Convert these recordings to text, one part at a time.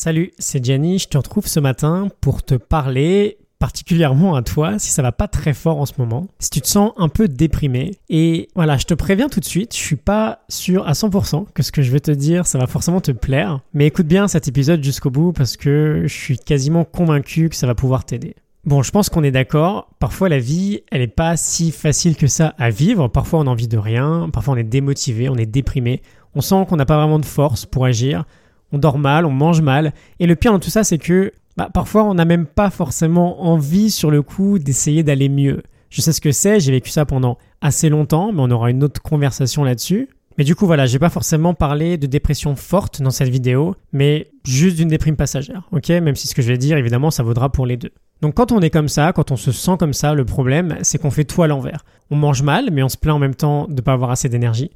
Salut, c'est Gianni, je te retrouve ce matin pour te parler particulièrement à toi si ça va pas très fort en ce moment, si tu te sens un peu déprimé. Et voilà, je te préviens tout de suite, je suis pas sûr à 100% que ce que je vais te dire, ça va forcément te plaire. Mais écoute bien cet épisode jusqu'au bout parce que je suis quasiment convaincu que ça va pouvoir t'aider. Bon, je pense qu'on est d'accord. Parfois, la vie, elle n'est pas si facile que ça à vivre. Parfois, on a envie de rien. Parfois, on est démotivé, on est déprimé. On sent qu'on n'a pas vraiment de force pour agir. On dort mal, on mange mal. Et le pire dans tout ça, c'est que bah, parfois, on n'a même pas forcément envie sur le coup d'essayer d'aller mieux. Je sais ce que c'est, j'ai vécu ça pendant assez longtemps, mais on aura une autre conversation là-dessus. Mais du coup, voilà, j'ai pas forcément parlé de dépression forte dans cette vidéo, mais juste d'une déprime passagère, ok? Même si ce que je vais dire, évidemment, ça vaudra pour les deux. Donc quand on est comme ça, quand on se sent comme ça, le problème, c'est qu'on fait tout à l'envers. On mange mal, mais on se plaint en même temps de pas avoir assez d'énergie.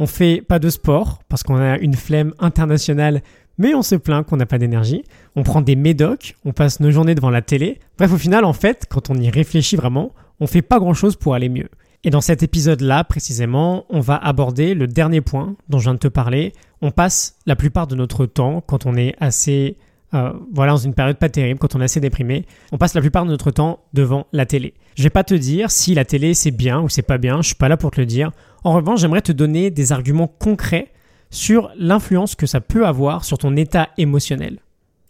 On fait pas de sport parce qu'on a une flemme internationale, mais on se plaint qu'on n'a pas d'énergie. On prend des médocs, on passe nos journées devant la télé. Bref, au final, en fait, quand on y réfléchit vraiment, on fait pas grand chose pour aller mieux. Et dans cet épisode-là, précisément, on va aborder le dernier point dont je viens de te parler. On passe la plupart de notre temps, quand on est assez, euh, voilà, dans une période pas terrible, quand on est assez déprimé, on passe la plupart de notre temps devant la télé. Je vais pas te dire si la télé c'est bien ou c'est pas bien, je suis pas là pour te le dire. En revanche, j'aimerais te donner des arguments concrets sur l'influence que ça peut avoir sur ton état émotionnel.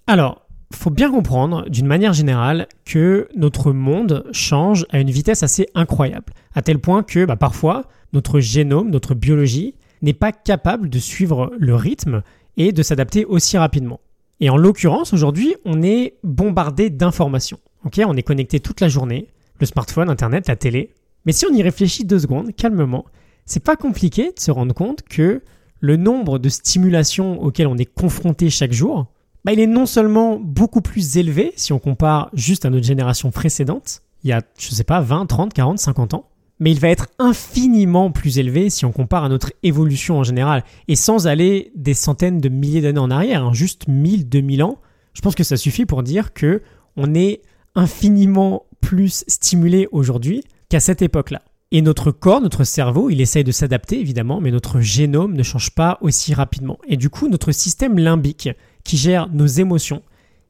Alors, faut bien comprendre, d'une manière générale, que notre monde change à une vitesse assez incroyable, à tel point que bah, parfois notre génome, notre biologie, n'est pas capable de suivre le rythme et de s'adapter aussi rapidement. Et en l'occurrence, aujourd'hui, on est bombardé d'informations. On est connecté toute la journée, le smartphone, Internet, la télé. Mais si on y réfléchit deux secondes, calmement, c'est pas compliqué de se rendre compte que le nombre de stimulations auxquelles on est confronté chaque jour, bah, il est non seulement beaucoup plus élevé si on compare juste à notre génération précédente, il y a, je sais pas, 20, 30, 40, 50 ans, mais il va être infiniment plus élevé si on compare à notre évolution en général, et sans aller des centaines de milliers d'années en arrière, hein, juste 1000, 2000 ans, je pense que ça suffit pour dire que on est infiniment plus stimulé aujourd'hui qu'à cette époque-là. Et notre corps, notre cerveau, il essaye de s'adapter évidemment, mais notre génome ne change pas aussi rapidement. Et du coup, notre système limbique, qui gère nos émotions,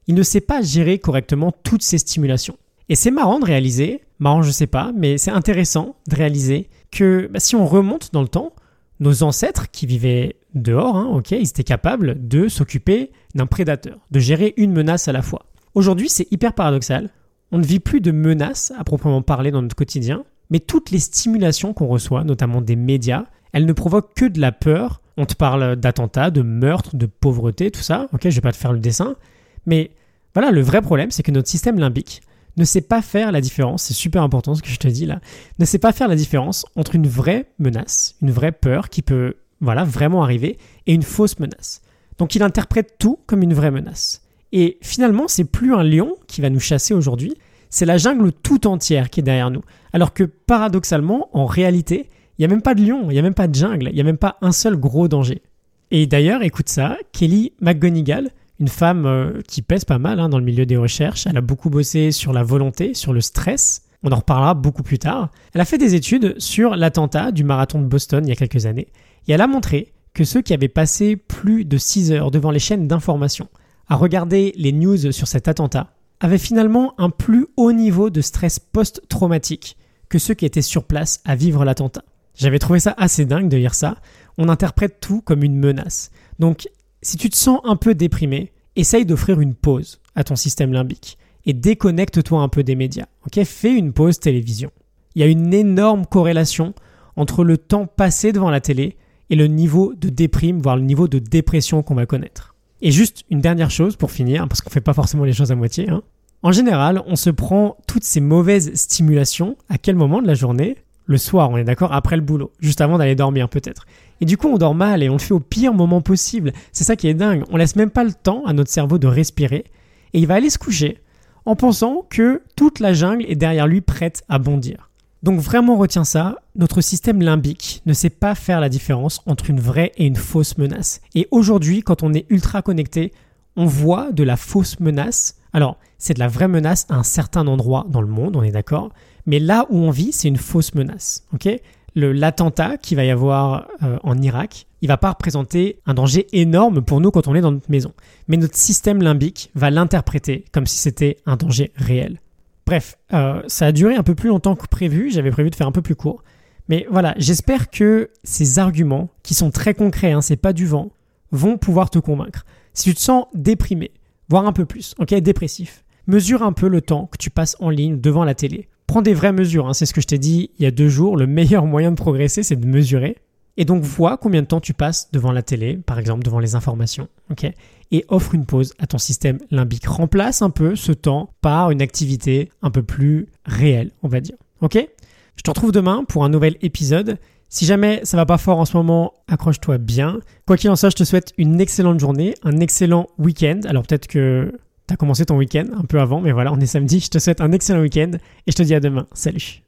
il ne sait pas gérer correctement toutes ces stimulations. Et c'est marrant de réaliser, marrant je sais pas, mais c'est intéressant de réaliser que bah, si on remonte dans le temps, nos ancêtres qui vivaient dehors, hein, ok, ils étaient capables de s'occuper d'un prédateur, de gérer une menace à la fois. Aujourd'hui, c'est hyper paradoxal. On ne vit plus de menaces à proprement parler dans notre quotidien, mais toutes les stimulations qu'on reçoit, notamment des médias, elles ne provoquent que de la peur. On te parle d'attentats, de meurtres, de pauvreté, tout ça. Ok, je vais pas te faire le dessin. Mais voilà, le vrai problème, c'est que notre système limbique ne sait pas faire la différence, c'est super important ce que je te dis là, ne sait pas faire la différence entre une vraie menace, une vraie peur qui peut voilà, vraiment arriver, et une fausse menace. Donc il interprète tout comme une vraie menace. Et finalement, c'est plus un lion qui va nous chasser aujourd'hui, c'est la jungle tout entière qui est derrière nous. Alors que paradoxalement, en réalité, il n'y a même pas de lion, il n'y a même pas de jungle, il n'y a même pas un seul gros danger. Et d'ailleurs, écoute ça, Kelly McGonigal, une femme euh, qui pèse pas mal hein, dans le milieu des recherches, elle a beaucoup bossé sur la volonté, sur le stress, on en reparlera beaucoup plus tard. Elle a fait des études sur l'attentat du marathon de Boston il y a quelques années, et elle a montré que ceux qui avaient passé plus de 6 heures devant les chaînes d'information à regarder les news sur cet attentat avaient finalement un plus haut niveau de stress post-traumatique que ceux qui étaient sur place à vivre l'attentat. J'avais trouvé ça assez dingue de lire ça. On interprète tout comme une menace. Donc, si tu te sens un peu déprimé, essaye d'offrir une pause à ton système limbique et déconnecte-toi un peu des médias. Ok, fais une pause télévision. Il y a une énorme corrélation entre le temps passé devant la télé et le niveau de déprime, voire le niveau de dépression qu'on va connaître. Et juste une dernière chose pour finir, parce qu'on fait pas forcément les choses à moitié. Hein. En général, on se prend toutes ces mauvaises stimulations à quel moment de la journée? Le soir, on est d'accord, après le boulot, juste avant d'aller dormir peut-être. Et du coup, on dort mal et on le fait au pire moment possible. C'est ça qui est dingue. On laisse même pas le temps à notre cerveau de respirer et il va aller se coucher en pensant que toute la jungle est derrière lui prête à bondir. Donc vraiment retiens ça, notre système limbique ne sait pas faire la différence entre une vraie et une fausse menace. Et aujourd'hui, quand on est ultra connecté, on voit de la fausse menace. Alors, c'est de la vraie menace à un certain endroit dans le monde, on est d'accord. Mais là où on vit, c'est une fausse menace. l'attentat qu'il va y avoir euh, en Irak, il va pas représenter un danger énorme pour nous quand on est dans notre maison. Mais notre système limbique va l'interpréter comme si c'était un danger réel. Bref, euh, ça a duré un peu plus longtemps que prévu, j'avais prévu de faire un peu plus court. Mais voilà, j'espère que ces arguments, qui sont très concrets, hein, c'est pas du vent, vont pouvoir te convaincre. Si tu te sens déprimé, voire un peu plus, ok, dépressif, mesure un peu le temps que tu passes en ligne devant la télé. Prends des vraies mesures, hein, c'est ce que je t'ai dit il y a deux jours, le meilleur moyen de progresser, c'est de mesurer. Et donc vois combien de temps tu passes devant la télé, par exemple devant les informations, ok? Et offre une pause à ton système limbique. Remplace un peu ce temps par une activité un peu plus réelle, on va dire, ok? Je te retrouve demain pour un nouvel épisode. Si jamais ça va pas fort en ce moment, accroche-toi bien. Quoi qu'il en soit, je te souhaite une excellente journée, un excellent week-end. Alors peut-être que tu as commencé ton week-end un peu avant, mais voilà, on est samedi. Je te souhaite un excellent week-end et je te dis à demain. Salut